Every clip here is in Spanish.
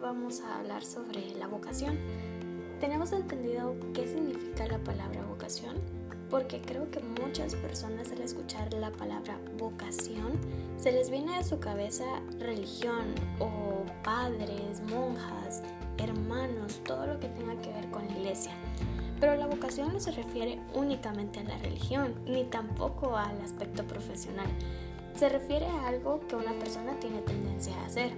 vamos a hablar sobre la vocación. ¿Tenemos entendido qué significa la palabra vocación? Porque creo que muchas personas al escuchar la palabra vocación se les viene a su cabeza religión o padres, monjas, hermanos, todo lo que tenga que ver con la iglesia. Pero la vocación no se refiere únicamente a la religión, ni tampoco al aspecto profesional. Se refiere a algo que una persona tiene tendencia a hacer,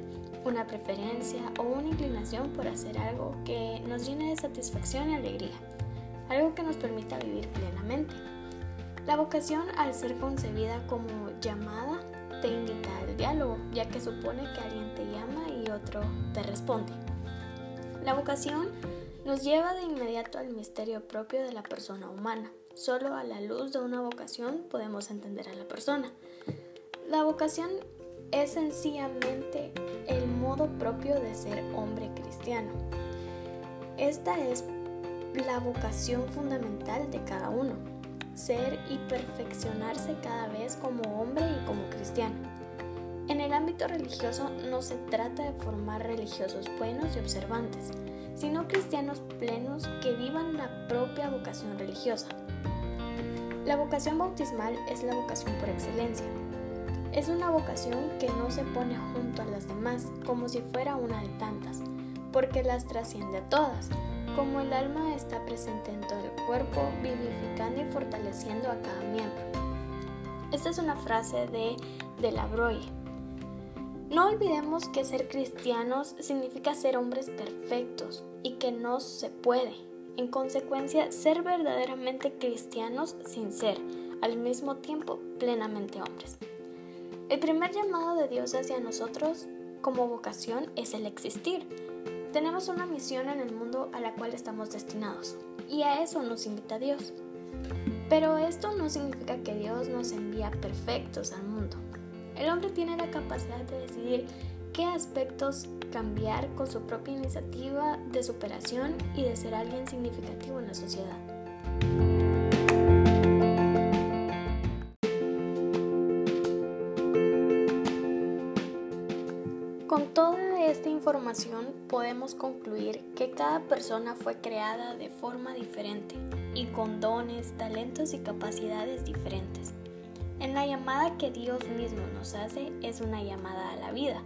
una preferencia o una inclinación por hacer algo que nos llene de satisfacción y alegría, algo que nos permita vivir plenamente. La vocación, al ser concebida como llamada, te invita al diálogo, ya que supone que alguien te llama y otro te responde. La vocación nos lleva de inmediato al misterio propio de la persona humana. Solo a la luz de una vocación podemos entender a la persona. La vocación es sencillamente el modo propio de ser hombre cristiano. Esta es la vocación fundamental de cada uno, ser y perfeccionarse cada vez como hombre y como cristiano. En el ámbito religioso no se trata de formar religiosos buenos y observantes, sino cristianos plenos que vivan la propia vocación religiosa. La vocación bautismal es la vocación por excelencia. Es una vocación que no se pone junto a las demás como si fuera una de tantas, porque las trasciende a todas, como el alma está presente en todo el cuerpo, vivificando y fortaleciendo a cada miembro. Esta es una frase de De la Broglie. No olvidemos que ser cristianos significa ser hombres perfectos y que no se puede. En consecuencia, ser verdaderamente cristianos sin ser, al mismo tiempo, plenamente hombres. El primer llamado de Dios hacia nosotros como vocación es el existir. Tenemos una misión en el mundo a la cual estamos destinados y a eso nos invita Dios. Pero esto no significa que Dios nos envía perfectos al mundo. El hombre tiene la capacidad de decidir qué aspectos cambiar con su propia iniciativa de superación y de ser alguien significativo en la sociedad. Con toda esta información podemos concluir que cada persona fue creada de forma diferente y con dones, talentos y capacidades diferentes. En la llamada que Dios mismo nos hace es una llamada a la vida,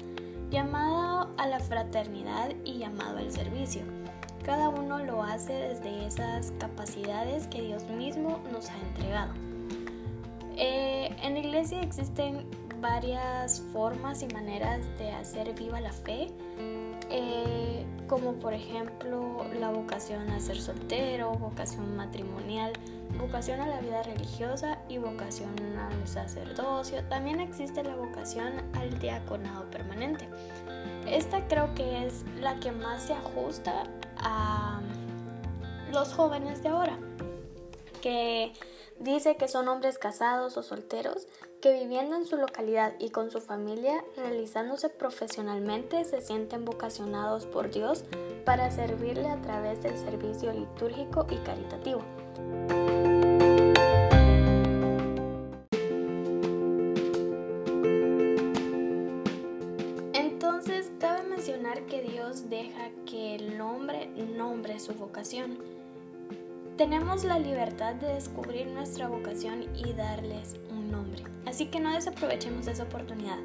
llamada a la fraternidad y llamado al servicio. Cada uno lo hace desde esas capacidades que Dios mismo nos ha entregado. Eh, en la iglesia existen varias formas y maneras de hacer viva la fe, eh, como por ejemplo la vocación a ser soltero, vocación matrimonial, vocación a la vida religiosa y vocación al sacerdocio. También existe la vocación al diaconado permanente. Esta creo que es la que más se ajusta a los jóvenes de ahora, que dice que son hombres casados o solteros que viviendo en su localidad y con su familia, realizándose profesionalmente, se sienten vocacionados por Dios para servirle a través del servicio litúrgico y caritativo. Entonces, cabe mencionar que Dios deja que el hombre nombre su vocación. Tenemos la libertad de descubrir nuestra vocación y darles un nombre. Así que no desaprovechemos esa oportunidad.